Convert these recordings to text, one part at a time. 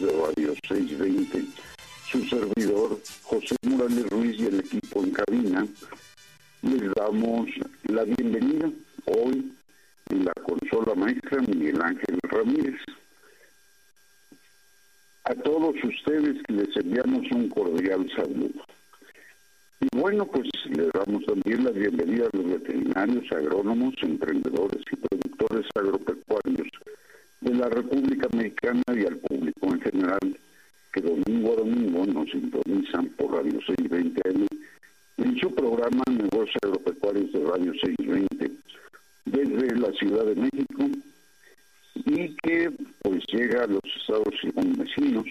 de Radio 620, su servidor José Morales Ruiz y el equipo en cabina, les damos la bienvenida hoy en la consola maestra Miguel Ángel Ramírez. A todos ustedes les enviamos un cordial saludo. Y bueno, pues le damos también la bienvenida a los veterinarios, agrónomos, emprendedores y productores agropecuarios de la República Mexicana y al público en general que domingo a domingo nos sintonizan por Radio 620 en su programa Negocios Agropecuarios de Radio 620 desde la Ciudad de México y que pues llega a los estados y vecinos,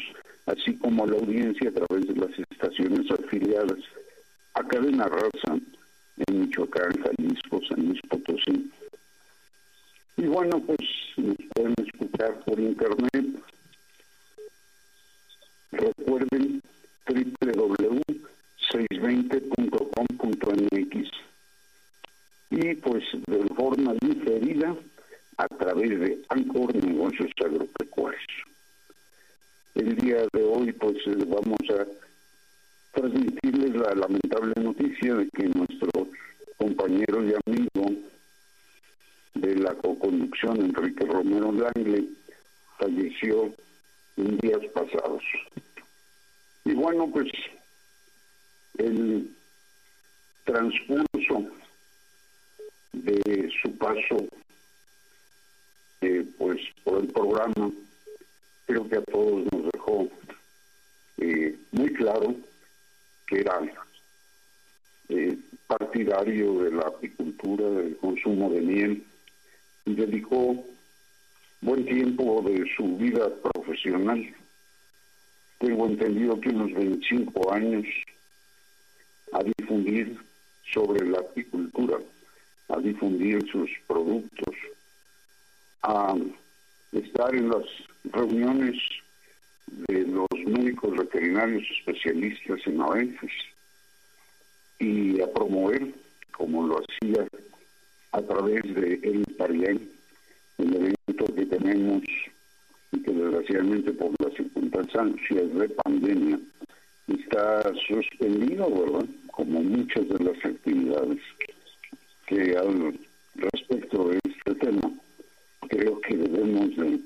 así como a la audiencia a través de las estaciones afiliadas a Cadena Raza en Michoacán, Jalisco, San Luis Potosí, y bueno, pues nos pueden escuchar por internet. Recuerden www.620.com.mx y pues de forma diferida a través de Ancor Negocios Agropecuarios. El día de hoy pues vamos a transmitirles la lamentable noticia de que nuestro compañero y amigo de la coconducción Enrique Romero Langley, falleció en días pasados. Y bueno, pues el transcurso de su paso eh, pues por el programa creo que a todos nos dejó eh, muy claro que era eh, partidario de la apicultura, del consumo de miel, y dedicó buen tiempo de su vida profesional. Tengo entendido que unos 25 años a difundir sobre la apicultura, a difundir sus productos, a estar en las reuniones de los médicos veterinarios especialistas en OENFES y a promover, como lo hacía a través de El Pariel, el evento que tenemos y que desgraciadamente por las circunstancias de pandemia está suspendido, ¿verdad? Como muchas de las actividades que al respecto de este tema, creo que debemos de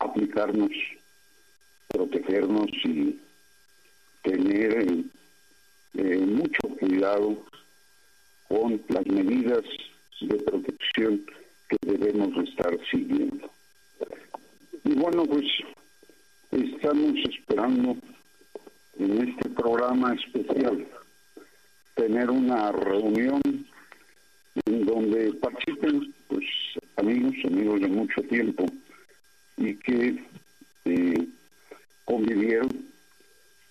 aplicarnos, protegernos y tener eh, mucho cuidado con las medidas de protección que debemos estar siguiendo. Y bueno, pues estamos esperando en este programa especial tener una reunión en donde participen pues amigos, amigos de mucho tiempo y que eh, convivieron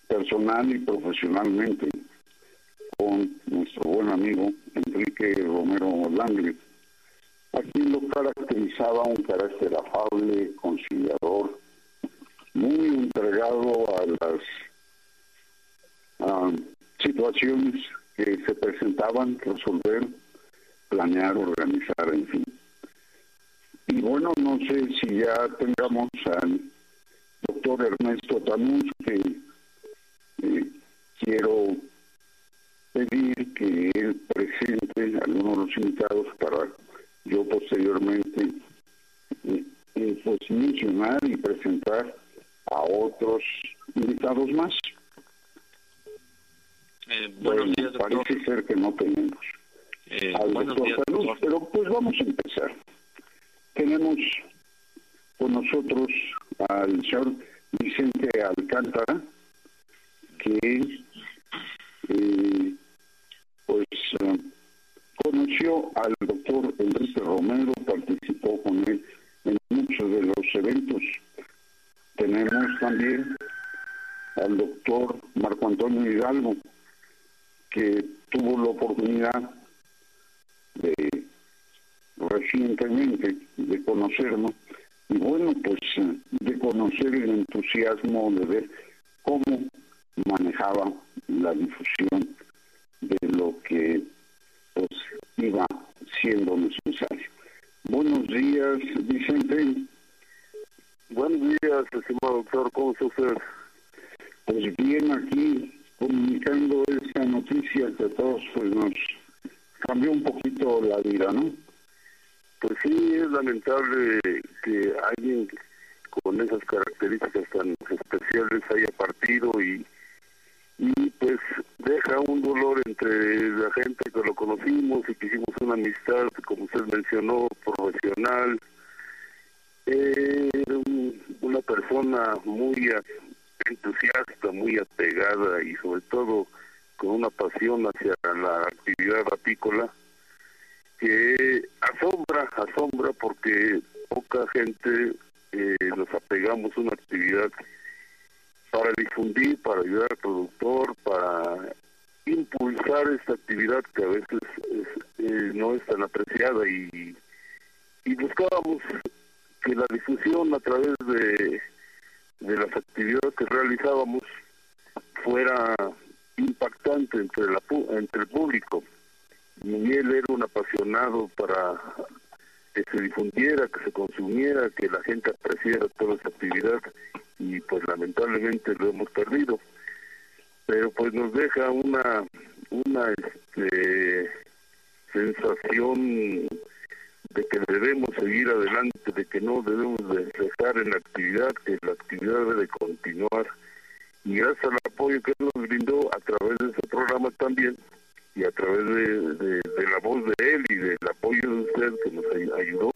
personal y profesionalmente nuestro buen amigo Enrique Romero Langre, a quien lo caracterizaba un carácter afable, conciliador, muy entregado a las situaciones que se presentaban, resolver, planear, organizar, en fin. Y bueno, no sé si ya tengamos al doctor Ernesto Tanús, que eh, quiero pedir que él presente a algunos de los invitados para yo posteriormente eh, eh, pues mencionar y presentar a otros invitados más. Eh, buenos días, doctor. Parece ser que no tenemos eh, al doctor días, pero pues vamos a empezar. Tenemos con nosotros al señor Vicente Alcántara, que eh, pues conoció al doctor Enrique Romero, participó con él en muchos de los eventos. Tenemos también al doctor Marco Antonio Hidalgo, que tuvo la oportunidad de recientemente de conocernos y bueno pues de conocer el entusiasmo de ver cómo manejaba la difusión de lo que pues iba siendo necesario. Buenos días, Vicente. Buenos días, estimado doctor, ¿cómo está usted? Pues bien aquí, comunicando esta noticia que a todos pues nos cambió un poquito la vida, ¿no? Pues sí, es lamentable que alguien con esas características tan especiales haya partido y, y pues deja un dolor entre la gente que lo conocimos y que hicimos una amistad, como usted mencionó, profesional. Era una persona muy entusiasta, muy apegada y sobre todo con una pasión hacia la actividad apícola que asombra, asombra porque poca gente eh, nos apegamos a una actividad para difundir, para ayudar al productor, para impulsar esta actividad que a veces eh, no es tan apreciada y, buscábamos que la difusión a través de de las actividades que realizábamos fuera impactante entre, la, entre el público. Miguel era un apasionado para que se difundiera, que se consumiera, que la gente apreciara toda esa actividad y pues lamentablemente lo hemos perdido. Pero pues nos deja una una este, sensación de que debemos seguir adelante, de que no debemos dejar en la actividad, que la actividad debe continuar. Y gracias al apoyo que nos brindó a través de ese programa también, y a través de, la voz de él y del apoyo de usted que nos ayudó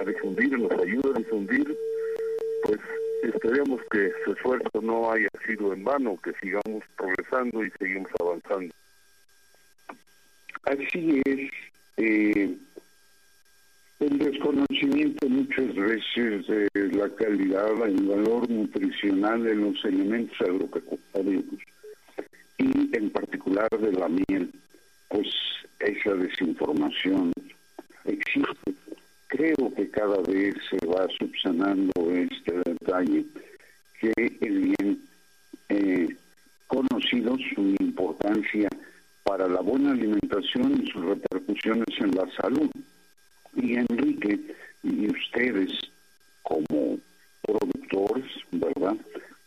a difundir, nos ayuda a difundir, pues esperemos que su esfuerzo no haya sido en vano, que sigamos progresando y seguimos avanzando. Así es. Eh, el desconocimiento muchas veces de la calidad el valor nutricional de los elementos agropecuarios y en particular de la miel, pues esa desinformación existe. Creo que cada vez se va subsanando este detalle que es bien eh, conocido su importancia para la buena alimentación y sus repercusiones en la salud y Enrique y ustedes como productores, ¿verdad?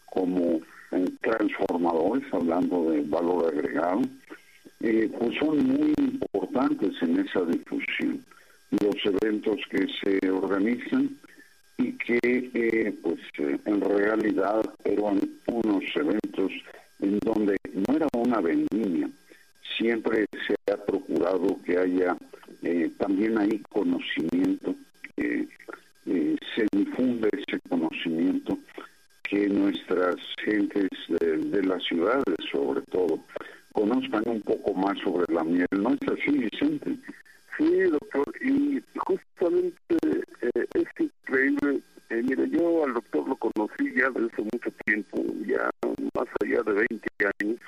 Como eh, transformadores, hablando de valor agregado, eh, pues son muy importantes en esa difusión. Los eventos que se organizan y que eh, pues en realidad eran unos eventos en donde no era una vendimia, siempre se ha procurado que haya eh, también hay conocimiento, eh, se difunde ese conocimiento que nuestras gentes de, las ciudades, sobre todo, conozcan un poco más sobre la miel. ¿No es así, Vicente? Sí, doctor, y justamente eh, es increíble. mire, yo al doctor lo conocí ya desde hace mucho tiempo, ya más allá de 20 años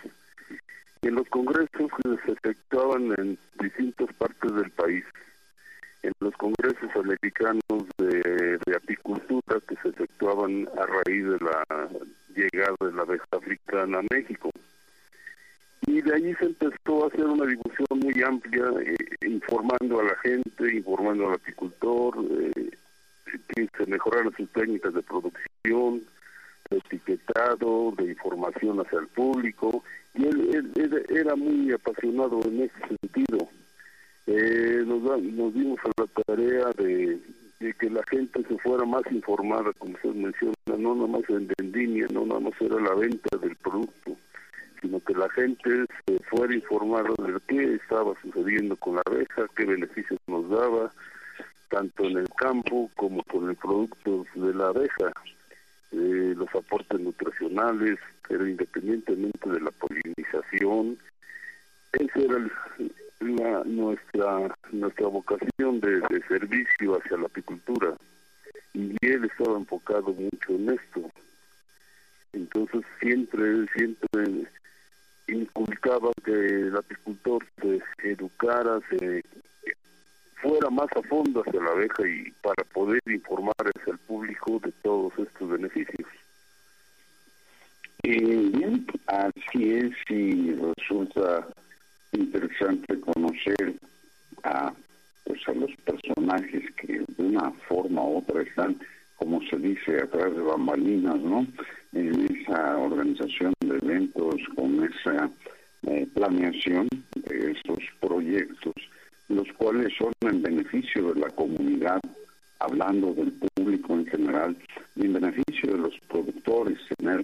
en los congresos que se efectuaban en distintas partes del país, en los congresos americanos de, apicultura que se efectuaban a raíz de la llegada de la abeja africana a México. Y de ahí se empezó a hacer una difusión muy amplia, eh, informando a la gente, informando al apicultor, eh, que se mejoraran sus técnicas de producción, de etiquetado, de información hacia el público, y él, era muy apasionado en ese sentido. Eh, nos, dimos a la tarea de, que la gente se fuera más informada, como usted menciona, no nada más en vendimia, no nada más era la venta del producto, sino que la gente se fuera informada de qué estaba sucediendo con la abeja, qué beneficios nos daba, tanto en el campo como con el producto de la abeja, eh, los aportes nutricionales, pero independientemente de la polinización, esa era nuestra nuestra vocación de, de servicio hacia la apicultura y él estaba enfocado mucho en esto. Entonces siempre, siempre inculcaba que el apicultor se educara, se fuera más a fondo hacia la abeja y para poder informar hacia el público de todos estos beneficios. Eh, bien, así es y resulta interesante conocer a pues a los personajes que de una forma u otra están, como se dice, atrás de bambalinas, ¿no? En esa organización de eventos, con esa eh, planeación de estos proyectos, los cuales son en beneficio de la comunidad, hablando del público en general, y en beneficio de los productores, tener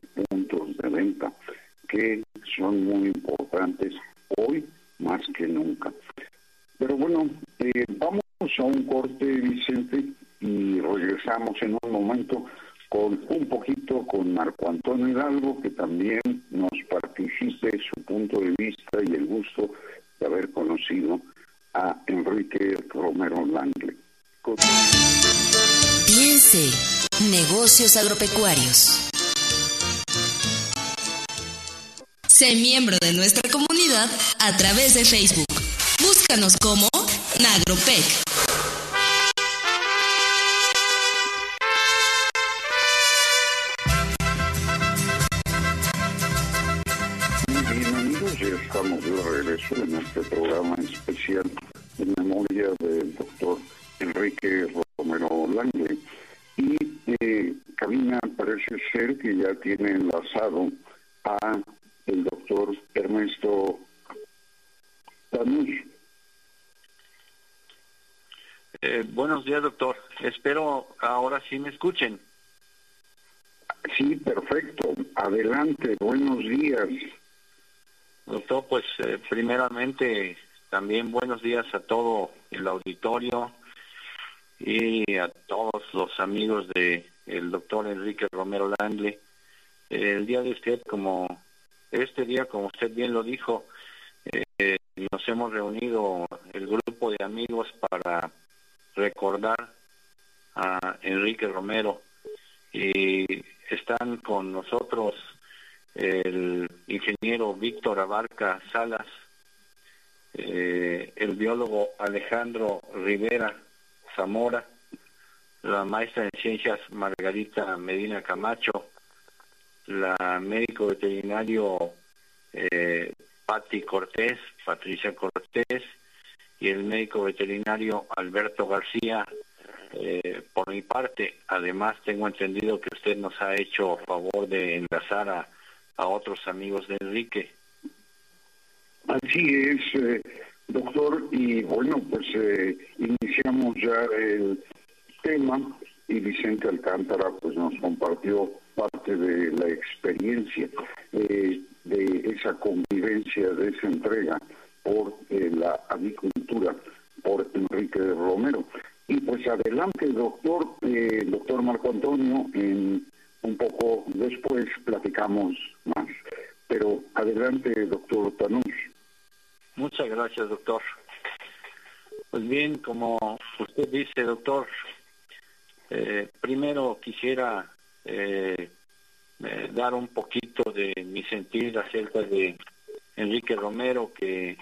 agropecuarios. Sé miembro de nuestra comunidad a través de Facebook. Búscanos como primeramente también buenos días a todo el auditorio y a todos los amigos de el doctor Enrique Romero Langle. el día de usted, como este día, como usted bien lo dijo, eh, nos hemos reunido el grupo de amigos para recordar a Enrique Romero y están con nosotros el ingeniero Víctor Abarca Salas, eh, el biólogo Alejandro Rivera Zamora, la maestra en ciencias Margarita Medina Camacho, la médico veterinario eh, Patti Cortés, Patricia Cortés y el médico veterinario Alberto García. Eh, por mi parte, además tengo entendido que usted nos ha hecho favor de enlazar a, otros amigos de Enrique. Así es, eh, doctor, y bueno, pues eh, iniciamos ya el tema y Vicente Alcántara pues nos compartió parte de la experiencia eh, de esa convivencia, de esa entrega por eh, la avicultura, por Enrique Romero. Y pues adelante, doctor, eh, doctor Marco Antonio, en un poco después platicamos más. Pero adelante, doctor Tanús. Muchas gracias, doctor. Pues bien, como usted dice, doctor, eh, primero quisiera eh, eh, dar un poquito de mi sentir acerca de Enrique Romero, que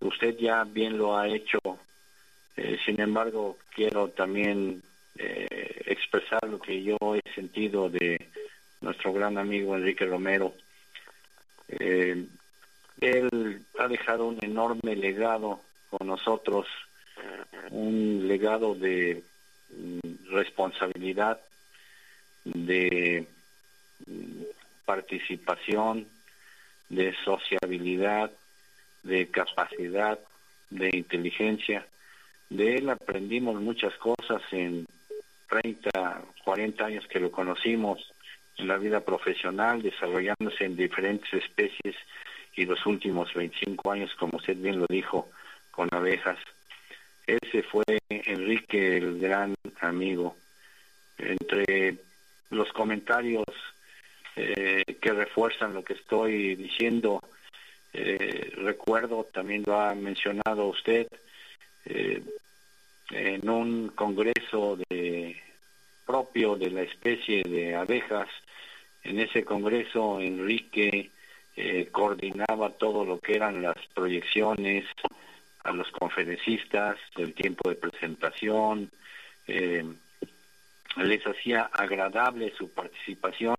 usted ya bien lo ha hecho. sin embargo, quiero también expresar lo que yo he sentido de nuestro gran amigo Enrique Romero. él ha dejado un enorme legado con nosotros, un legado de mm, responsabilidad, de mm, participación, de sociabilidad, de capacidad, de inteligencia. De él aprendimos muchas cosas en 30, 40 años que lo conocimos en la vida profesional, desarrollándose en diferentes especies y los últimos 25 años, como usted bien lo dijo, con abejas. Ese fue Enrique, el gran amigo. Entre los comentarios eh, que refuerzan lo que estoy diciendo, eh, recuerdo, también lo ha mencionado usted, eh, en un congreso de propio de la especie de abejas, en ese congreso Enrique eh, coordinaba todo lo que eran las proyecciones a los conferencistas, el tiempo de presentación, eh, les hacía agradable su participación.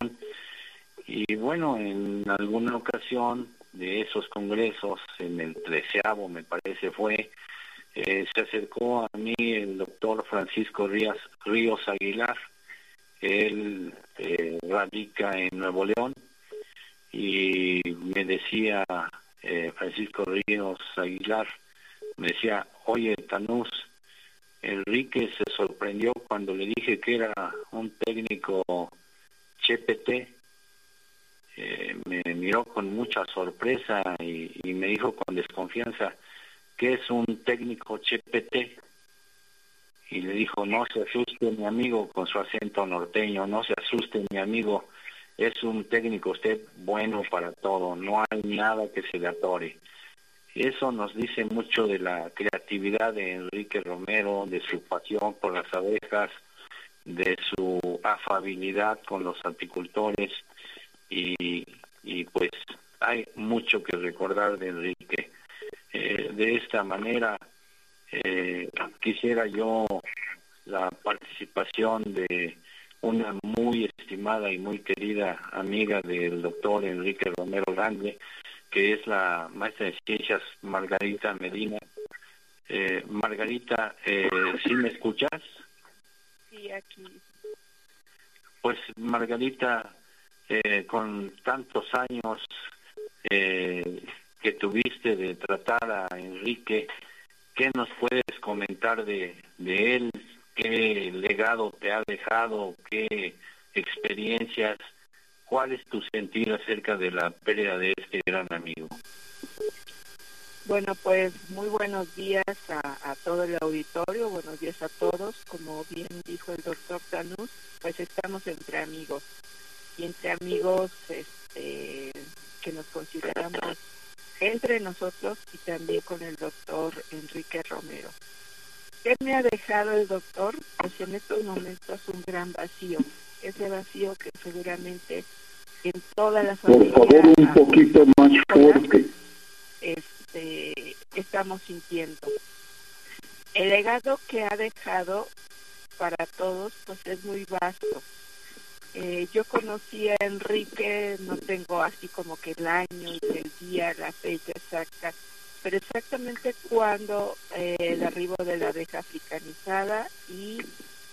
Y bueno, en alguna ocasión de esos congresos, en el treceavo me parece fue, eh, se acercó a mí el doctor Francisco Ríos, Aguilar, él radica en Nuevo León, y me decía eh, Francisco Ríos Aguilar, me decía, oye Tanús, Enrique se sorprendió cuando le dije que era un técnico CHPT, eh, me miró con mucha sorpresa y, me dijo con desconfianza, ¿qué es un técnico CHPT? Y le dijo, no se asuste mi amigo con su acento norteño, no se asuste mi amigo, es un técnico usted bueno para todo, no hay nada que se le atore. Eso nos dice mucho de la creatividad de Enrique Romero, de su pasión por las abejas, de su afabilidad con los apicultores y, y pues hay mucho que recordar de Enrique. Eh, de esta manera eh, quisiera yo la participación de una muy estimada y muy querida amiga del doctor Enrique Romero Grande, que es la maestra de ciencias Margarita Medina. Eh, Margarita, eh, ¿sí me escuchas? Sí, aquí. Pues Margarita, eh, con tantos años eh, que tuviste de tratar a Enrique, ¿qué nos puedes comentar de, de él? qué legado te ha dejado, qué experiencias, cuál es tu sentir acerca de la pérdida de este gran amigo. Bueno, pues muy buenos días a, todo el auditorio, buenos días a todos. Como bien dijo el doctor Tanús, pues estamos entre amigos y entre amigos este, que nos consideramos entre nosotros y también con el doctor Enrique Romero. ¿Qué me ha dejado el doctor? Pues en estos momentos un gran vacío. Ese vacío que seguramente en todas las Por favor, un poquito más fuerte. Este, estamos sintiendo. El legado que ha dejado para todos pues es muy vasto. Eh, yo conocí a Enrique, no tengo así como que el año, el día, la fecha exacta, pero exactamente cuando eh, el arribo de la abeja africanizada y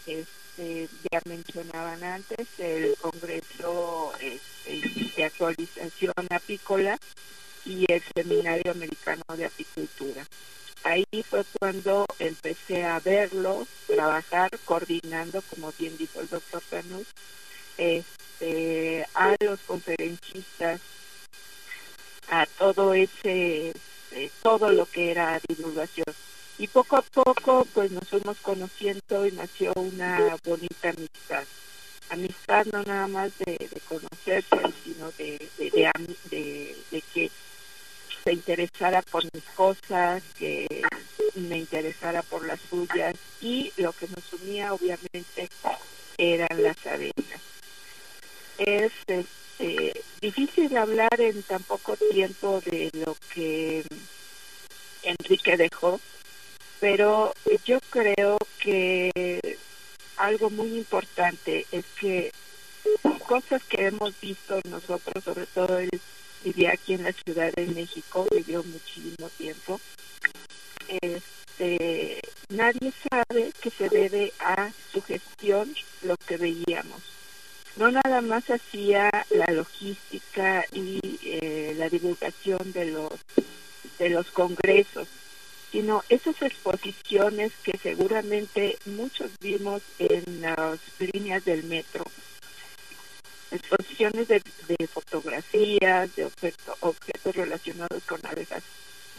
este, ya mencionaban antes el Congreso este, de Actualización Apícola y el Seminario Americano de Apicultura. Ahí fue cuando empecé a verlo, trabajar, coordinando, como bien dijo el doctor Canus, este, a los conferencistas, a todo ese todo lo que era divulgación. Y poco a poco pues nos fuimos conociendo y nació una bonita amistad. Amistad no nada más de, conocerse, sino de, de, de, que se interesara por mis cosas, que me interesara por las suyas y lo que nos unía obviamente eran las abejas. Es este, difícil hablar en tan poco tiempo de lo que Enrique dejó, pero yo creo que algo muy importante es que cosas que hemos visto nosotros, sobre todo él vivía aquí en la Ciudad de México, vivió muchísimo tiempo. Este, nadie sabe que se debe a su gestión lo que veíamos. No nada más hacía la logística y eh, la divulgación de los de los congresos, sino esas exposiciones que seguramente muchos vimos en las líneas del metro, exposiciones de, fotografías, de objetos relacionados con abejas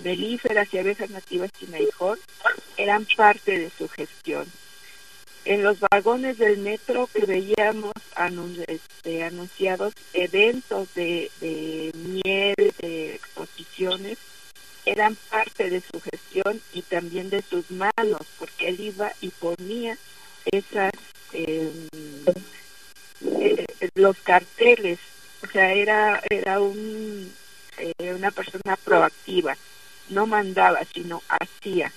melíferas y abejas nativas chinaijon, eran parte de su gestión. En los vagones del metro que veíamos este, anunciados eventos de, de miel, de exposiciones, eran parte de su gestión y también de sus manos, porque él iba y ponía esas em, eh, los carteles, o sea, era era un eh, una persona proactiva, no mandaba, sino hacía.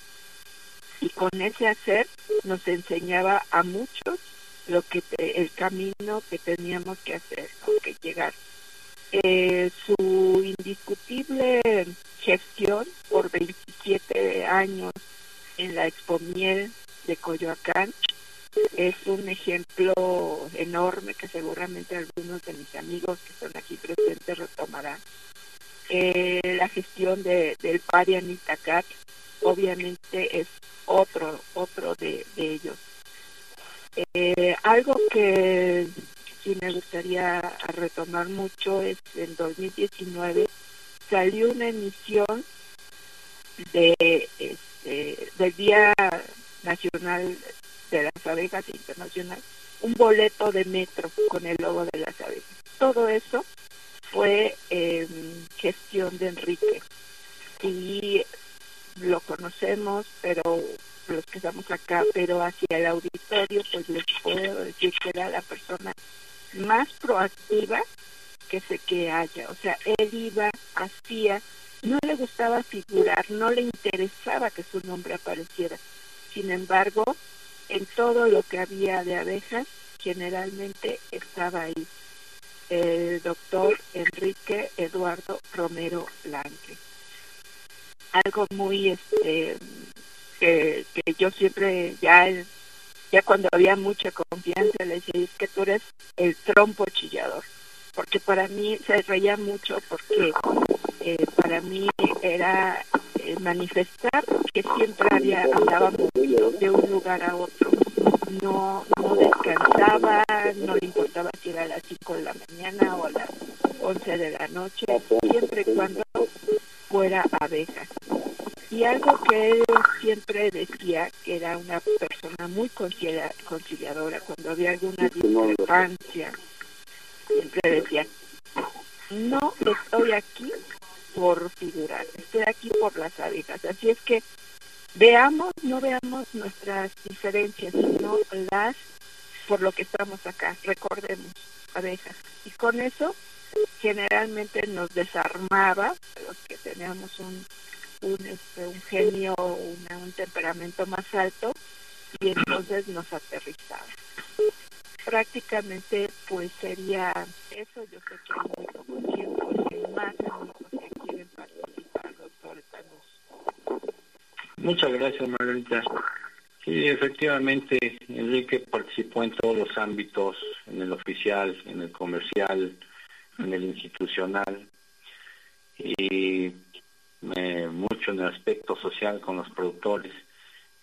Y con ese hacer nos enseñaba a muchos lo que el camino que teníamos que hacer, que llegar. Eh, su indiscutible gestión por 27 años en la Expo Miel de Coyoacán es un ejemplo enorme que seguramente algunos de mis amigos que están aquí presentes retomarán. Eh, la gestión de, del Parian Itacat obviamente es otro, otro de, ellos. Eh, algo que sí me gustaría retomar mucho es en 2019 salió una emisión de este, del Día Nacional de las Abejas Internacional, un boleto de metro con el logo de las abejas. Todo eso fue eh, gestión de Enrique y lo conocemos, pero los que estamos acá, pero hacia el auditorio, pues les puedo decir que era la persona más proactiva que se que haya. O sea, él iba, hacía, no le gustaba figurar, no le interesaba que su nombre apareciera. Sin embargo, en todo lo que había de abejas, generalmente estaba ahí el doctor Enrique Eduardo Romero Blanque. Algo muy este que, que yo siempre ya ya cuando había mucha confianza le decía es que tú eres el trompo chillador porque para mí se reía mucho porque eh, para mí era eh, manifestar que siempre había andaba de un lugar a otro. No no descansaba no le importaba si era a las 5 de la mañana o a las 11 de la noche. Siempre cuando fuera abeja. Y algo que él siempre decía que era una persona muy conciliadora cuando había alguna discrepancia siempre decía no estoy aquí por figurar estoy aquí por las abejas así es que veamos no veamos nuestras diferencias sino las por lo que estamos acá. Recordemos abejas. Y con eso generalmente nos desarmaba los que teníamos un un, este, un genio, un temperamento más alto y entonces nos aterrizaba. Prácticamente pues sería eso, yo sé que hay poco tiempo y más amigos que quieren participar, doctor Muchas gracias Margarita. Sí, efectivamente, Enrique participó en todos los ámbitos, en el oficial, en el comercial, en el institucional. Y mucho en el aspecto social con los productores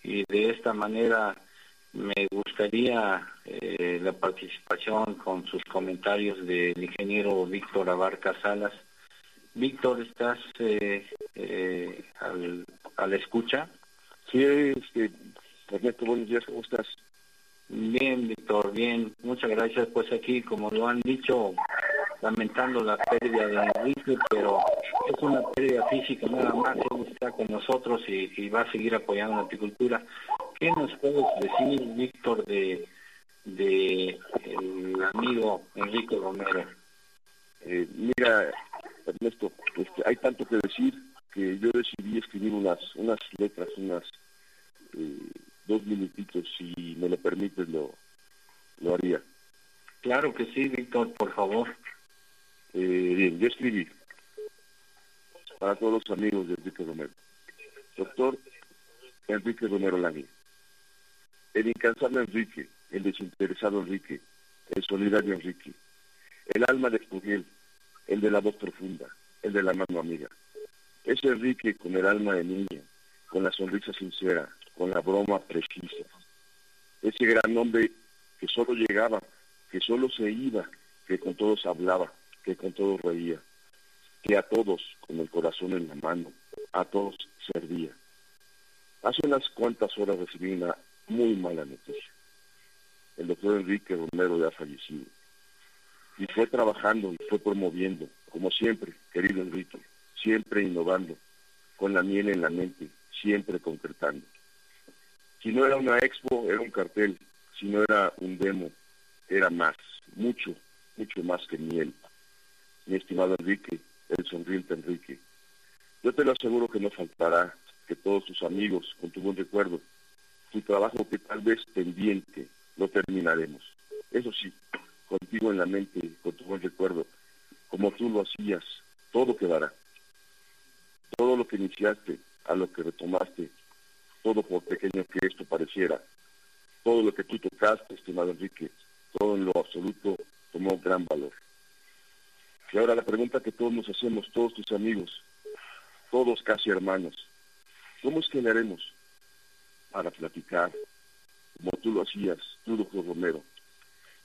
y de esta manera me gustaría eh, la participación con sus comentarios del ingeniero Víctor Abarca Salas. Víctor, ¿estás eh, eh, al, a la escucha? Sí, este, buenos días, ¿cómo estás? Bien, Víctor, bien. Muchas gracias. Pues aquí, como lo han dicho, lamentando la pérdida de Enrique, pero es una pérdida física nada más, él está con nosotros y, va a seguir apoyando la apicultura. ¿Qué nos puedes decir, Víctor, de, de el amigo Enrique Romero? Eh, mira, Ernesto, este, hay tanto que decir que yo decidí escribir unas, unas letras, unas eh, dos minutitos, si me lo permites, lo, lo haría. Claro que sí, Víctor, por favor. Eh, bien, yo escribí. para todos los amigos de Enrique Romero. Doctor Enrique Romero Lani. El incansable Enrique, el desinteresado Enrique, el solidario Enrique, el alma de Escuriel, el de la voz profunda, el de la mano amiga. Ese Enrique con el alma de niño, con la sonrisa sincera, con la broma precisa. Ese gran hombre que solo llegaba, que solo se iba, que con todos hablaba, que con todos reía, que a todos con el corazón en la mano, a todos servía. Hace unas cuantas horas recibí una muy mala noticia. El doctor Enrique Romero ya fallecido. Y fue trabajando y fue promoviendo, como siempre, querido Enrique, siempre innovando, con la miel en la mente, siempre concretando. Si no era una expo, era un cartel. Si no era un demo, era más, mucho, mucho más que miel. Mi estimado Enrique, el sonriente Enrique. Yo te lo aseguro que no faltará que todos tus amigos, con tu buen recuerdo, tu trabajo que tal vez pendiente, lo terminaremos. Eso sí, contigo en la mente, con tu buen recuerdo, como tú lo hacías, todo quedará. Todo lo que iniciaste, a lo que retomaste, todo por pequeño que esto pareciera, todo lo que tú tocaste, estimado Enrique, todo en lo absoluto tomó gran valor. Y ahora la pregunta que todos nos hacemos, todos tus amigos, todos casi hermanos, ¿cómo es que le haremos para platicar como tú lo hacías, tú, doctor Romero?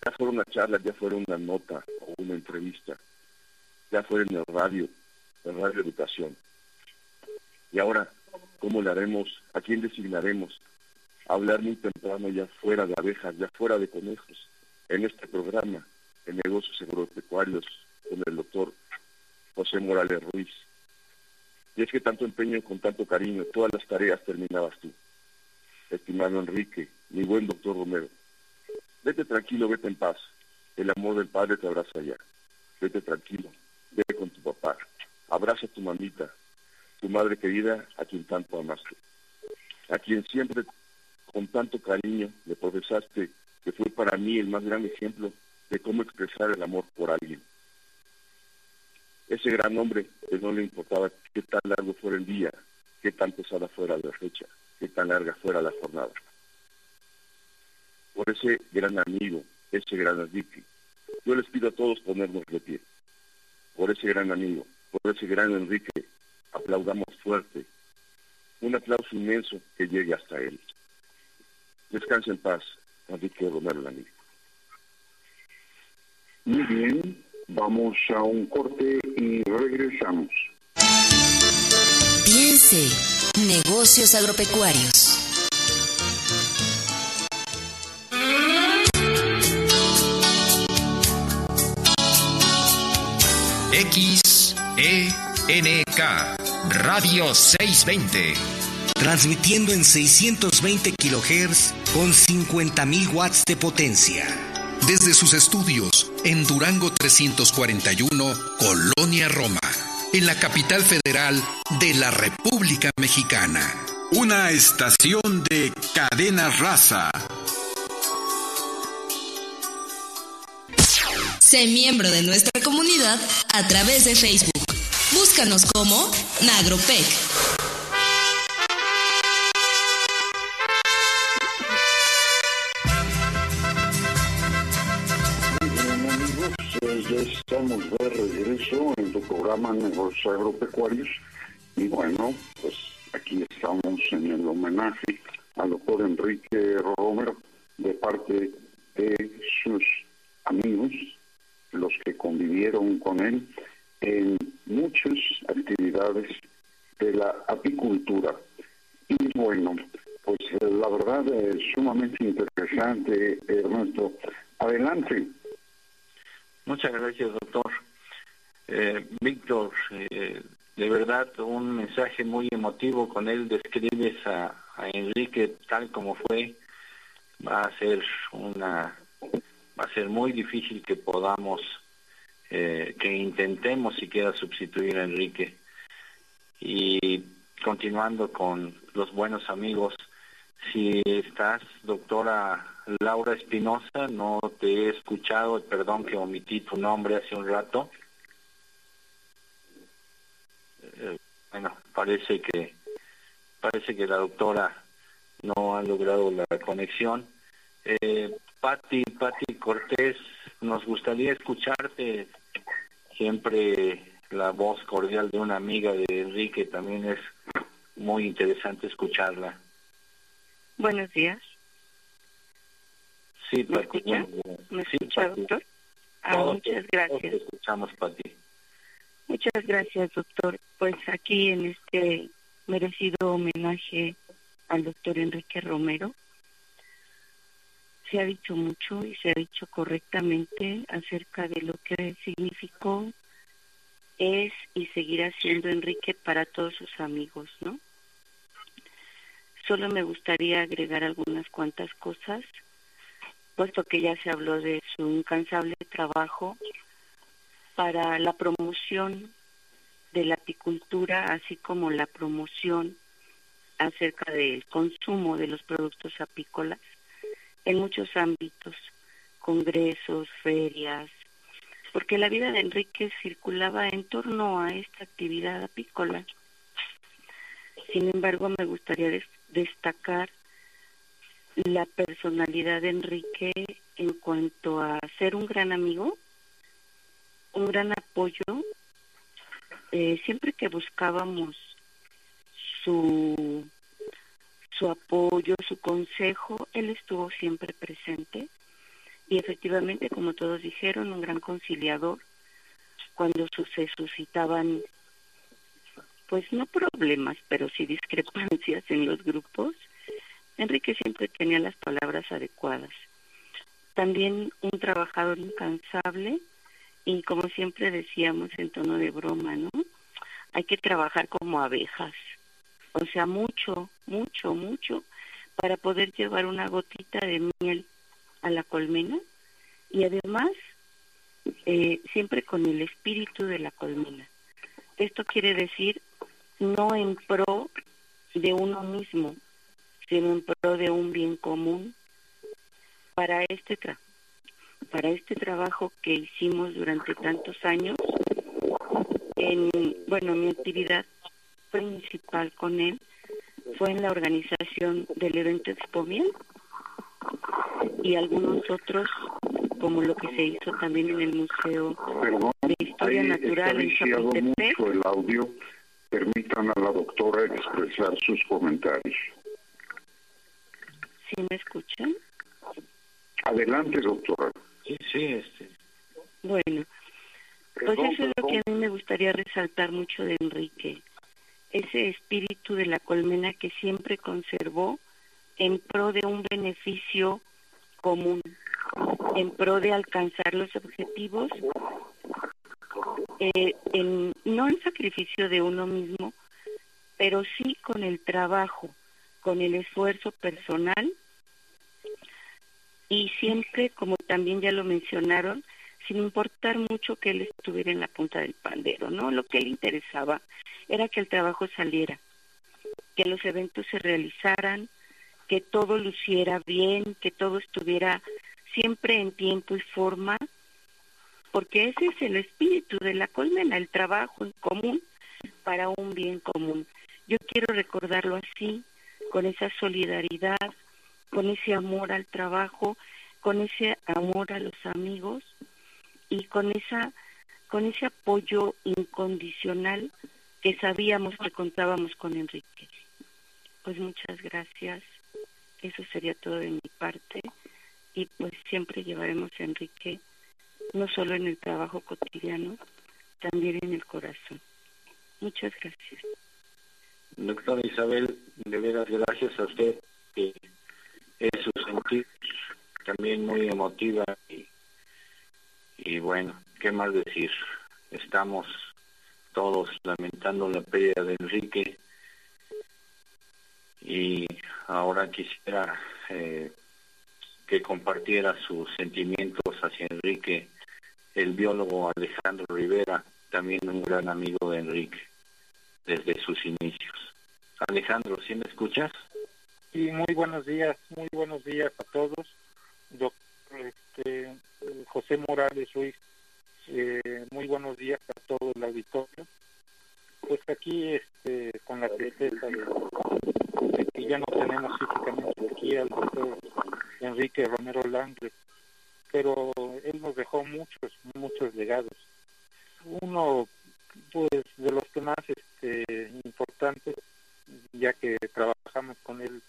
Ya fuera una charla, ya fuera una nota o una entrevista, ya fuera en el radio, en Radio Educación. Y ahora, ¿cómo le haremos? ¿A quién designaremos? Hablar muy temprano ya fuera de abejas, ya fuera de conejos, en este programa, en negocios agropecuarios, con el doctor José Morales Ruiz. Y es que tanto empeño con tanto cariño, todas las tareas terminabas tú. Estimado Enrique, mi buen doctor Romero, vete tranquilo, vete en paz. El amor del Padre te abraza allá. Vete tranquilo, vete con tu papá. Abraza a tu mamita, tu madre querida, a quien tanto amaste. A quien siempre con tanto cariño le profesaste que fue para mí el más gran ejemplo de cómo expresar el amor por alguien ese gran hombre que no le importaba qué tan largo fuera el día, qué tan pesada fuera la fecha, qué tan larga fuera la jornada. Por ese gran amigo, ese gran Enrique, yo les pido a todos ponernos de pie. Por ese gran amigo, por ese gran Enrique, aplaudamos fuerte. Un aplauso inmenso que llegue hasta él. Descanse en paz, Enrique Romero Amigo. Muy bien, Vamos a un corte y regresamos. Piense, negocios agropecuarios. XENK Radio 620. Transmitiendo en 620 kHz con 50.000 watts de potencia desde sus estudios en Durango 341, Colonia Roma, en la capital federal de la República Mexicana. Una estación de cadena raza. Sé miembro de nuestra comunidad a través de Facebook. Búscanos como Nagropec. Programa Negocios Agropecuarios y bueno, pues aquí estamos en el homenaje al doctor Enrique Romero de parte de sus amigos, los que convivieron con él en muchas actividades de la apicultura. Y bueno, pues la verdad es sumamente interesante, Ernesto. Adelante. Muchas gracias, doctor. Eh, Víctor, eh, de verdad un mensaje muy emotivo con él describes a, Enrique tal como fue. Va a ser una, va a ser muy difícil que podamos, eh, que intentemos siquiera sustituir a Enrique. Y continuando con los buenos amigos, si estás, doctora Laura Espinosa, no te he escuchado, perdón que omití tu nombre hace un rato. Eh, parece que parece que la doctora no ha logrado la conexión. Eh, Patti, Patti Cortés, nos gustaría escucharte. Siempre la voz cordial de una amiga de Enrique también es muy interesante escucharla. Buenos días. Sí, ¿Me escucha? ¿Me escucha, doctor? Ah, muchas gracias. escuchamos, Pati. Muchas gracias, doctor. Pues aquí en este merecido homenaje al doctor Enrique Romero, se ha dicho mucho y se ha dicho correctamente acerca de lo que significó, es y seguirá siendo Enrique para todos sus amigos, ¿no? Solo me gustaría agregar algunas cuantas cosas, puesto que ya se habló de su incansable trabajo para la promoción de la apicultura, así como la promoción acerca del consumo de los productos apícolas en muchos ámbitos, congresos, ferias, porque la vida de Enrique circulaba en torno a esta actividad apícola. Sin embargo, me gustaría destacar la personalidad de Enrique en cuanto a ser un gran amigo, un gran apoyo. Eh, siempre que buscábamos su, su apoyo, su consejo, él estuvo siempre presente y efectivamente, como todos dijeron, un gran conciliador cuando se suscitaban, pues no problemas, pero sí discrepancias en los grupos, Enrique siempre tenía las palabras adecuadas. También un trabajador incansable y como siempre decíamos en tono de broma, ¿no? Hay que trabajar como abejas, o sea, mucho, mucho, mucho, para poder llevar una gotita de miel a la colmena y además eh, siempre con el espíritu de la colmena. Esto quiere decir no en pro de uno mismo, sino en pro de un bien común para este para este trabajo que hicimos durante tantos años en bueno mi actividad principal con él fue en la organización del evento Expo Miel y algunos otros como lo que se hizo también en el Museo de Historia Natural en Chapultepec. mucho el audio. Permitan a la doctora expresar sus comentarios. ¿Sí me escuchan? Adelante, doctora. Sí, sí, este. Bueno, pues eso es lo que a mí me gustaría resaltar mucho de Enrique ese espíritu de la colmena que siempre conservó en pro de un beneficio común, en pro de alcanzar los objetivos, eh, en, no en sacrificio de uno mismo, pero sí con el trabajo, con el esfuerzo personal y siempre, como también ya lo mencionaron, sin importar mucho que él estuviera en la punta del pandero, ¿no? Lo que le interesaba era que el trabajo saliera, que los eventos se realizaran, que todo luciera bien, que todo estuviera siempre en tiempo y forma, porque ese es el espíritu de la colmena, el trabajo en común para un bien común. Yo quiero recordarlo así, con esa solidaridad, con ese amor al trabajo, con ese amor a los amigos y con esa con ese apoyo incondicional que sabíamos que contábamos con Enrique. Pues muchas gracias. Eso sería todo de mi parte y pues siempre llevaremos a Enrique no solo en el trabajo cotidiano, también en el corazón. Muchas gracias. Doctora Isabel, de veras gracias a usted, que es su sentir también muy emotiva y bueno, ¿qué más decir? Estamos todos lamentando la pérdida de Enrique y ahora quisiera eh, que compartiera sus sentimientos hacia Enrique el biólogo Alejandro Rivera, también un gran amigo de Enrique desde sus inicios. Alejandro, ¿sí me escuchas? Sí, muy buenos días, muy buenos días a todos. Doctor, este, José Morales Ruiz, eh, muy buenos días a todo el auditorio. pues aquí este, con la tristeza de, que ya no tenemos físicamente aquí al doctor Enrique Romero Langle, pero él nos dejó muchos, muchos legados. Uno, pues, de los que más este, importantes, ya que trabajamos con él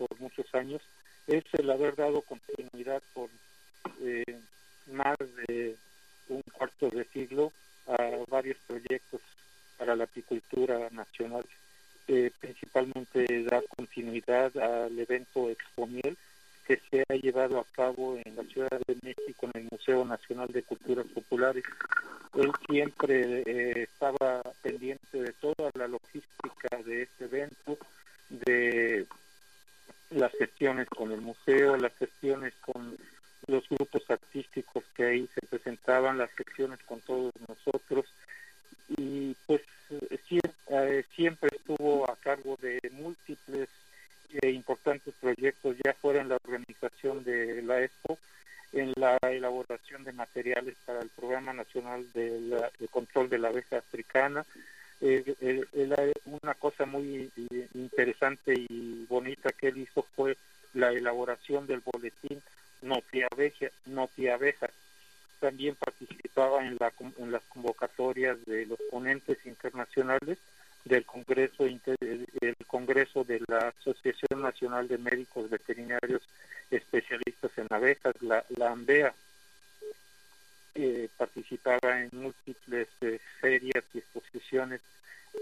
por muchos años, es el haber dado continuidad por eh, más de un cuarto de siglo a varios proyectos para la apicultura nacional, eh, principalmente dar continuidad al evento Expomiel que se ha llevado a cabo en la Ciudad de México en el Museo Nacional de Culturas Populares. Él siempre eh, estaba pendiente de toda la logística de este evento, de las gestiones con el museo, las gestiones con los grupos artísticos que ahí se presentaban, las gestiones con todos nosotros y pues eh, siempre estuvo a cargo de múltiples e importantes proyectos, ya fuera en la organización de la EXPO, en la elaboración de materiales para el Programa Nacional de, Control de la Abeja Africana. Eh, una cosa muy interesante y bonita que él hizo fue la elaboración del boletín Noti Abeja. También participaba en, la, en las convocatorias de los ponentes internacionales del Congreso el Congreso de la Asociación Nacional de Médicos Veterinarios Especialistas en Abejas, la, la. Participaba en múltiples eh, ferias y exposiciones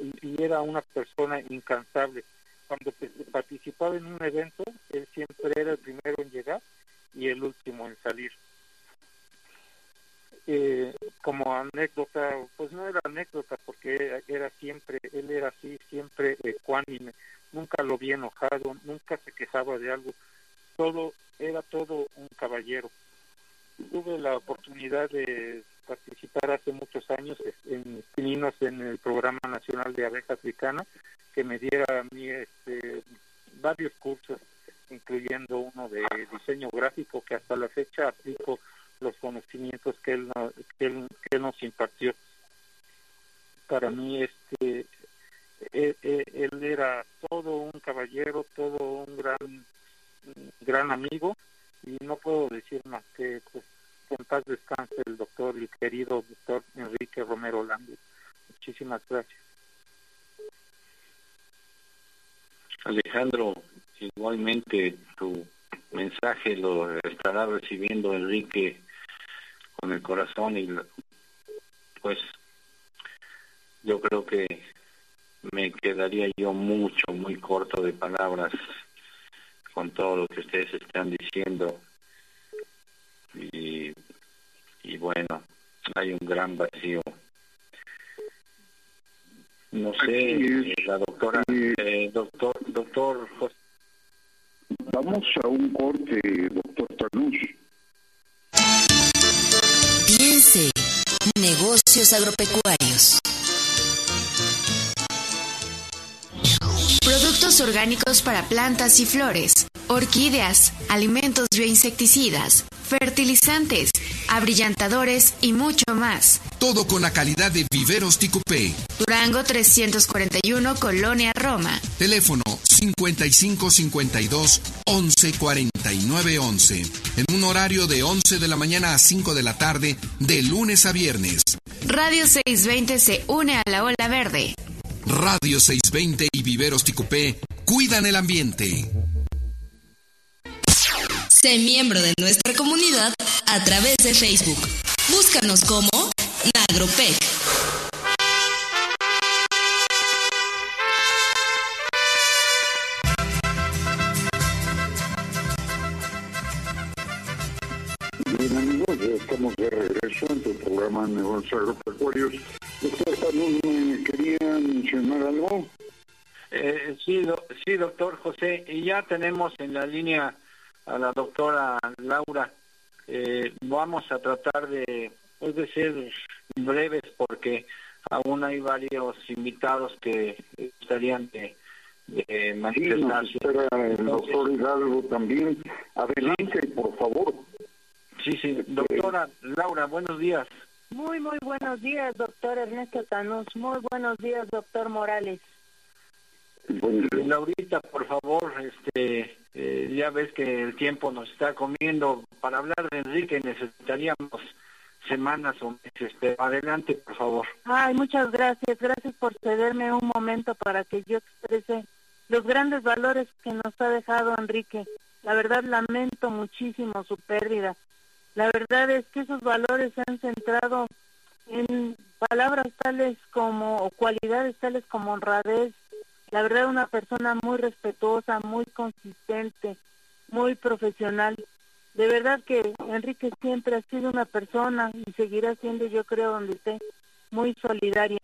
y, era una persona incansable. Cuando participaba en un evento, él siempre era el primero en llegar y el último en salir. Eh, como anécdota, pues no era anécdota porque era siempre, él era así, siempre ecuánime, nunca lo vi enojado, nunca se quejaba de algo, todo, era todo un caballero. Tuve la oportunidad de participar hace muchos años en Pininos en el Programa Nacional de Abeja Africana, que me diera a mí este, varios cursos, incluyendo uno de diseño gráfico que hasta la fecha aplico los conocimientos que él, que él, nos impartió. Para mí, este, él, e, e, él, era todo un caballero, todo un gran, gran amigo, y no puedo decir más que pues, en paz descanse el doctor, el querido doctor Enrique Romero Lande. Muchísimas gracias. Alejandro, igualmente tu mensaje lo estará recibiendo Enrique con el corazón y pues yo creo que me quedaría yo mucho, muy corto de palabras con todo lo que ustedes están diciendo. Y, y bueno, hay un gran vacío. No sé, la doctora, eh, doctor, doctor Vamos a un corte, doctor Tanús. Piense, negocios agropecuarios. Orgánicos para plantas y flores, orquídeas, alimentos bioinsecticidas, fertilizantes, abrillantadores y mucho más. Todo con la calidad de Viveros Ticupé. Durango 341, Colonia Roma. Teléfono 5552 11 49 11. En un horario de 11 de la mañana a 5 de la tarde, de lunes a viernes. Radio 620 se une a la ola verde. Radio 620 y Viveros Ticupé cuidan el ambiente. Sé miembro de nuestra comunidad a través de Facebook. Búscanos como Nagropec. Programa de Negocios Agropecuarios. Doctor Salud, ¿me quería mencionar algo? Eh, sí, sí, doctor José, y ya tenemos en la línea a la doctora Laura. Eh, vamos a tratar de, pues, de ser breves porque aún hay varios invitados que estarían de, de manifestarse. Sí, el doctor Hidalgo también. Adelante, por favor. Sí, sí. Doctora Laura, buenos días. Muy, muy buenos días, doctor Ernesto Tanús. Muy buenos días, doctor Morales. Laurita, por favor, este, eh, ya ves que el tiempo nos está comiendo. Para hablar de Enrique necesitaríamos semanas o meses. Pero adelante, por favor. Ay, muchas gracias. Gracias por cederme un momento para que yo exprese los grandes valores que nos ha dejado Enrique. La verdad lamento muchísimo su pérdida. La verdad es que esos valores se han centrado en palabras tales como, o cualidades tales como honradez. La verdad, una persona muy respetuosa, muy consistente, muy profesional. De verdad que Enrique siempre ha sido una persona y seguirá siendo, yo creo, donde esté, muy solidaria.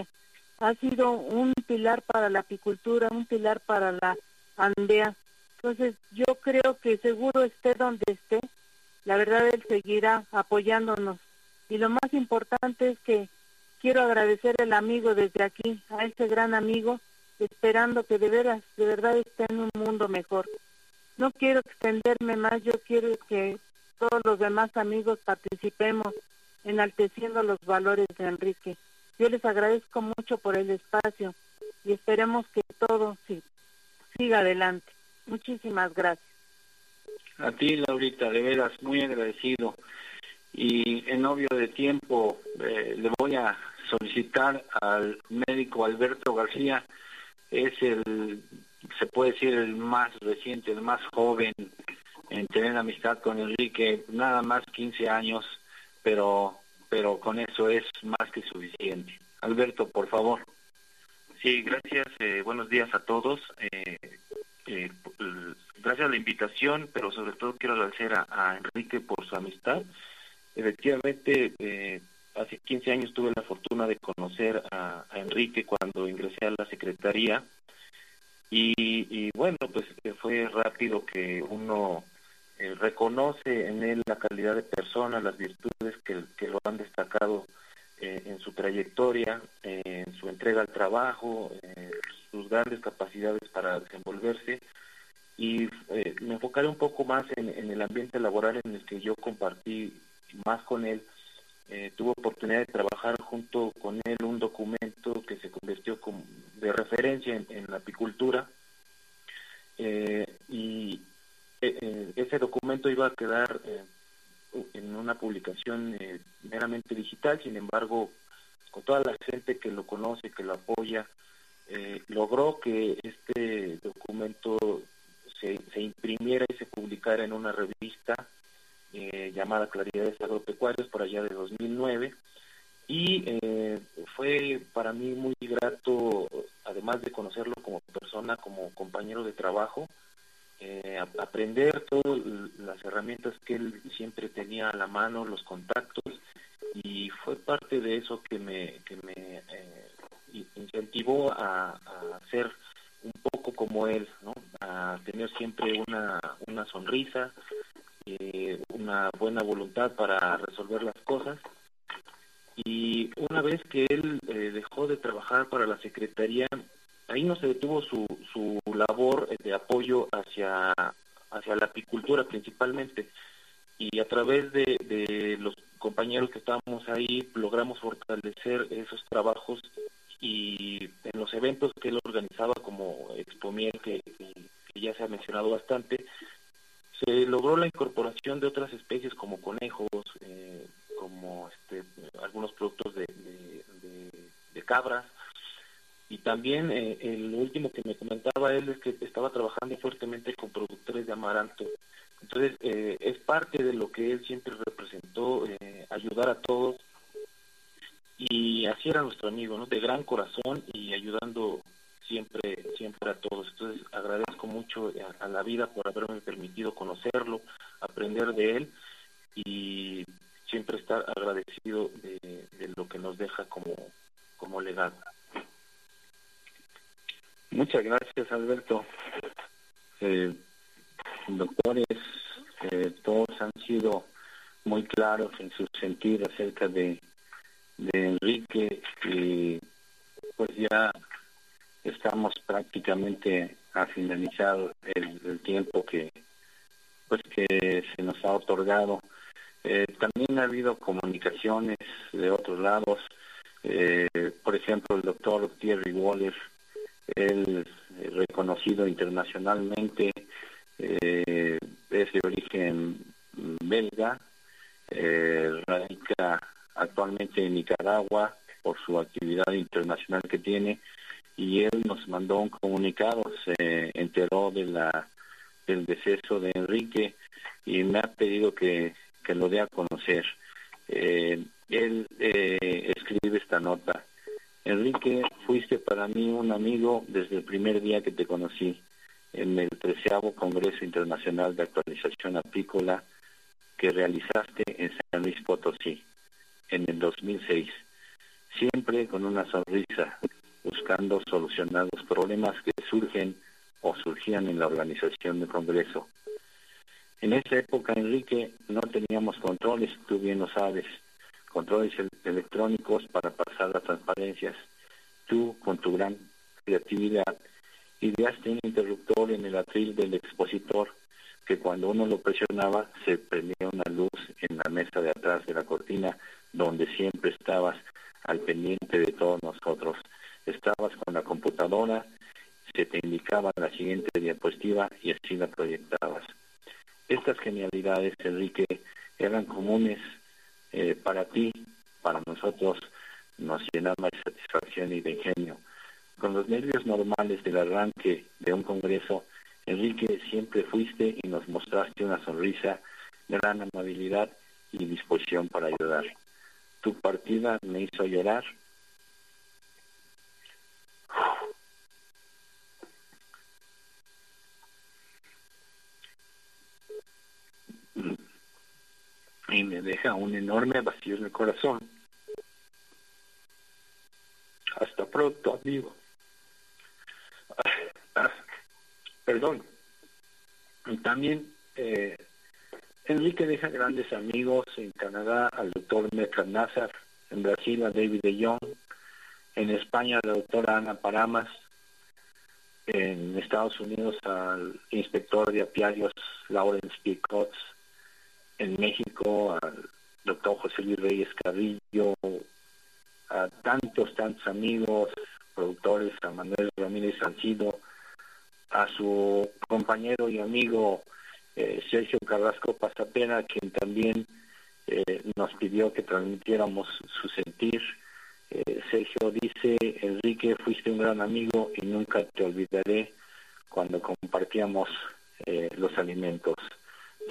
Ha sido un pilar para la apicultura, un pilar para la aldea. Entonces, yo creo que seguro esté donde esté, la verdad él seguirá apoyándonos. Y lo más importante es que quiero agradecer al amigo desde aquí, a ese gran amigo, esperando que de veras, de verdad esté en un mundo mejor. No quiero extenderme más, yo quiero que todos los demás amigos participemos enalteciendo los valores de Enrique. Yo les agradezco mucho por el espacio y esperemos que todo sí, siga adelante. Muchísimas gracias. A ti, Laurita, de veras, muy agradecido. Y en obvio de tiempo, eh, le voy a solicitar al médico Alberto García, es el, se puede decir, el más reciente, el más joven en tener amistad con Enrique, nada más 15 años, pero, pero con eso es más que suficiente. Alberto, por favor. Sí, gracias. Eh, buenos días a todos. Eh, eh, gracias a la invitación, pero sobre todo quiero agradecer a, Enrique por su amistad. Efectivamente, hace 15 años tuve la fortuna de conocer a, Enrique cuando ingresé a la Secretaría y, bueno, pues fue rápido que uno reconoce en él la calidad de persona, las virtudes que, lo han destacado eh, en su trayectoria, en su entrega al trabajo, sus grandes capacidades para desenvolverse y eh, me enfocaré un poco más en, el ambiente laboral en el que yo compartí más con él. Eh, tuve oportunidad de trabajar junto con él un documento que se convirtió como de referencia en, la apicultura y ese documento iba a quedar en una publicación eh, meramente digital, sin embargo, con toda la gente que lo conoce, que lo apoya, eh, logró que este documento se, imprimiera y se publicara en una revista eh, llamada Claridades Agropecuarias por allá de 2009 y fue para mí muy grato, además de conocerlo como persona, como compañero de trabajo, eh, aprender todas las herramientas que él siempre tenía a la mano, los contactos, y fue parte de eso que me, que me eh, incentivó a, ser un poco como él, ¿no? a tener siempre una, una sonrisa, eh, una buena voluntad para resolver las cosas. Y una vez que él dejó de trabajar para la Secretaría, ahí no se detuvo su, su labor de apoyo hacia, hacia la apicultura principalmente y a través de, de los compañeros que estábamos ahí logramos fortalecer esos trabajos y los eventos que él organizaba como Expomiel que, ya se ha mencionado bastante se logró la incorporación de otras especies como conejos eh, como este, algunos productos de cabras y también eh, el último que me comentaba él es que estaba trabajando fuertemente con productores de amaranto. Entonces, eh, es parte de lo que él siempre representó, eh, ayudar a todos. Y así era nuestro amigo, ¿no? De gran corazón y ayudando siempre siempre a todos. Entonces, agradezco mucho a, la vida por haberme permitido conocerlo, aprender de él y siempre estar agradecido de, lo que nos deja como, como legado. Muchas gracias, Alberto. Eh, doctores, eh, todos han sido muy claros en su sentido acerca de, Enrique y pues ya estamos prácticamente a finalizar el, tiempo que pues que se nos ha otorgado. Eh, también ha habido comunicaciones de otros lados, eh, por ejemplo, el doctor Thierry Waller, él reconocido internacionalmente, es de origen belga, radica actualmente en Nicaragua por su actividad internacional que tiene y él nos mandó un comunicado, se enteró de la del deceso de Enrique y me ha pedido que, lo dé a conocer. Eh, él eh, escribe esta nota. Enrique, fuiste para mí un amigo desde el primer día que te conocí en el treceavo Congreso Internacional de Actualización Apícola que realizaste en San Luis Potosí en el 2006, siempre con una sonrisa, buscando solucionar los problemas que surgen o surgían en la organización del Congreso. En esa época, Enrique, no teníamos controles, tú bien lo sabes, controles electrónicos para pasar las transparencias. Tú, con tu gran creatividad, ideaste un interruptor en el atril del expositor que cuando uno lo presionaba se prendía una luz en la mesa de atrás de la cortina donde siempre estabas al pendiente de todos nosotros. Estabas con la computadora, se te indicaba la siguiente diapositiva y así la proyectabas. Estas genialidades, Enrique, eran comunes eh, para ti, para nosotros nos llenaba de satisfacción y de ingenio. Con los nervios normales del arranque de un congreso, Enrique, siempre fuiste y nos mostraste una sonrisa, gran amabilidad y disposición para ayudar. Tu partida me hizo llorar. Y me deja un enorme vacío en el corazón. Hasta pronto, amigo. perdón. Y también eh, Enrique deja grandes amigos en Canadá al doctor Meca Nazar, en Brasil a David de Jong, en España a la doctora Ana Paramas, en Estados Unidos al inspector de apiarios Lawrence P. en México al doctor José Luis Reyes Carrillo, a tantos, tantos amigos, productores, a Manuel Ramírez Sancido, a su compañero y amigo eh, Sergio Carrasco Pasapena, quien también eh, nos pidió que transmitiéramos su sentir. Eh, Sergio dice, Enrique, fuiste un gran amigo y nunca te olvidaré cuando compartíamos los alimentos.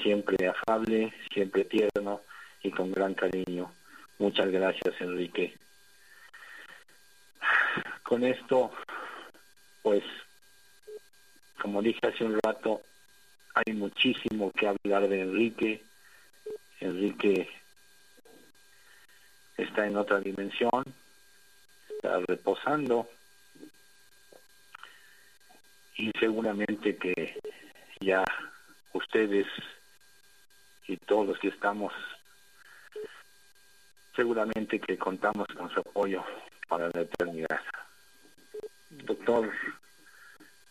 Siempre afable, siempre tierno y con gran cariño. Muchas gracias, Enrique. Con esto, pues como dije hace un rato, hay muchísimo que hablar de Enrique. Enrique está en otra dimensión, está reposando y seguramente que ya ustedes y todos los que estamos, seguramente que contamos con su apoyo para la eternidad. Doctor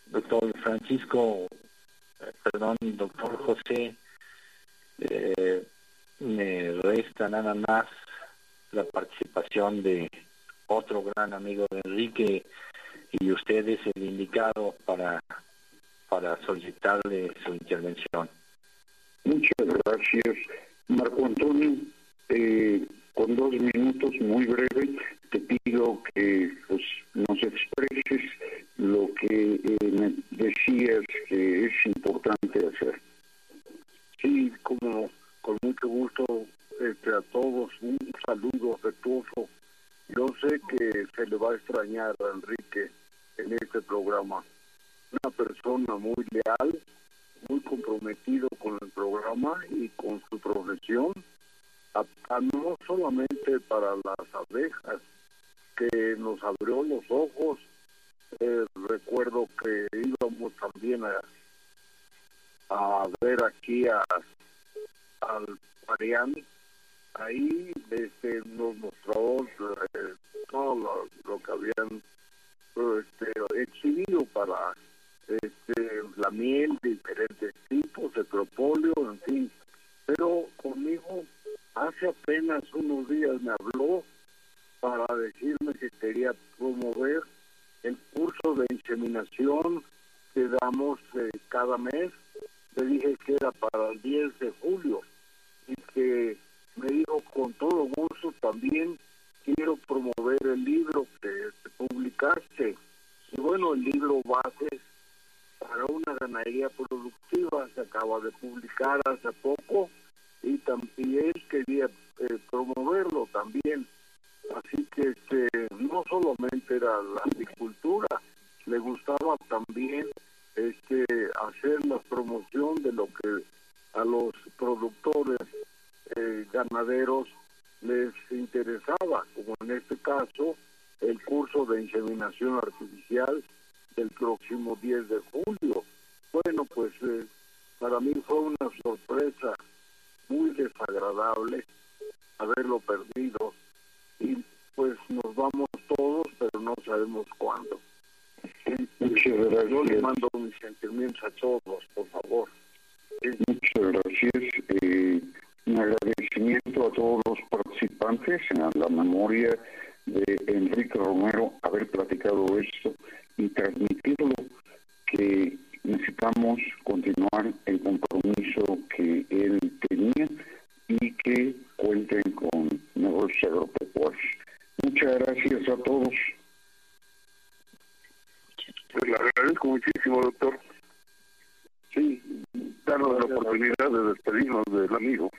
doctor Francisco, perdón, doctor José, eh, me resta nada más la participación de otro gran amigo de Enrique y usted es el indicado para, para solicitarle su intervención. Muchas gracias, Marco Antonio. Eh, con dos minutos muy breve, te pido que pues, nos expreses lo que eh, me decías que es importante hacer. Sí, como con mucho gusto este, a todos, un saludo afectuoso. Yo sé que se le va a extrañar a Enrique en este programa. Una persona muy leal, muy comprometido con el programa y con su profesión no solamente para las abejas, que nos abrió los ojos. Eh, recuerdo que íbamos también a, a ver aquí a, al Parián. Ahí este, nos mostró eh, todo lo, que habían este, exhibido para este, la miel diferentes tipos, de propóleo, en fin. Pero conmigo apenas unos días me habló para decirme que quería promover el curso de inseminación que damos eh, cada mes. Le dije que era para el 10 de julio y que me dijo con todo gusto también quiero promover el libro que publicaste. Y bueno, el libro base para una ganadería productiva se acaba de publicar hace poco y, también él quería eh, promoverlo también. Así que este, no solamente era la agricultura, le gustaba también este, hacer la promoción de lo que a los productores eh, ganaderos les interesaba, como en este caso el curso de inseminación artificial del próximo 10 de julio. Bueno, pues eh, para mí fue una sorpresa muy desagradable haberlo perdido y pues nos vamos todos, pero no sabemos cuándo. Muchas gracias. Yo le mando mis sentimientos a todos, por favor. Muchas gracias. Eh, un agradecimiento a todos los participantes en la memoria de Enrique Romero haber platicado esto y transmitirlo que necesitamos continuar el compromiso que él tenía y que cuenten con negocios agropecuarios. Muchas gracias a todos. Pues le agradezco muchísimo, doctor. Sí, darnos la oportunidad de despedirnos del amigo.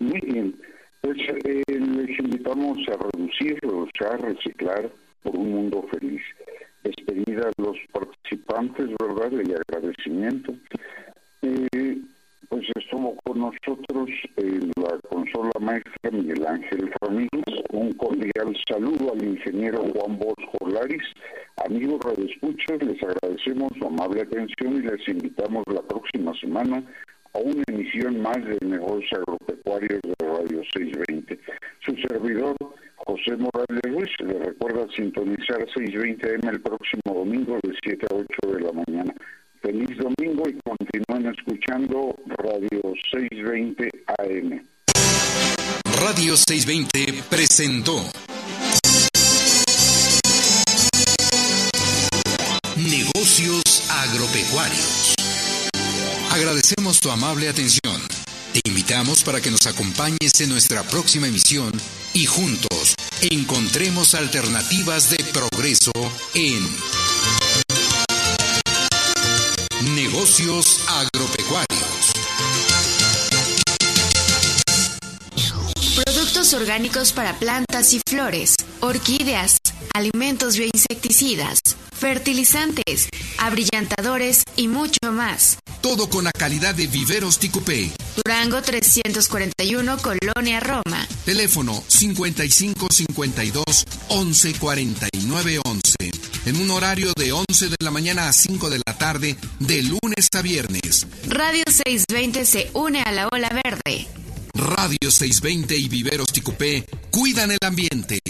Muy bien. Pues eh, les invitamos a reducir, reducir, reciclar por un mundo feliz. Despedida a los participantes, ¿verdad? Y agradecimiento. Eh, pues estuvo con nosotros en la consola maestra Miguel Ángel Ramírez. Un cordial saludo al ingeniero Juan Bosco Laris. Amigos radioescuchas, les agradecemos su amable atención y les invitamos la próxima semana a una emisión más de Negocios Agropecuarios de Radio 620. Su servidor, José Morales Ruiz, le recuerda sintonizar 620M el próximo domingo de 7 a 8 de la mañana. Feliz domingo y continúen escuchando Radio 620 AM. Radio 620 presentó Negocios Agropecuarios. Agradecemos tu amable atención. Invitamos para que nos acompañes en nuestra próxima emisión y juntos encontremos alternativas de progreso en Negocios Agropecuarios. Productos orgánicos para plantas y flores, orquídeas, alimentos bioinsecticidas, fertilizantes, abrillantadores y mucho más. Todo con la calidad de Viveros Ticupé. Durango 341, Colonia Roma. Teléfono 5552 11 49 11. En un horario de 11 de la mañana a 5 de la tarde, de lunes a viernes. Radio 620 se une a la ola verde. Radio 620 y Viveros Ticupé cuidan el ambiente.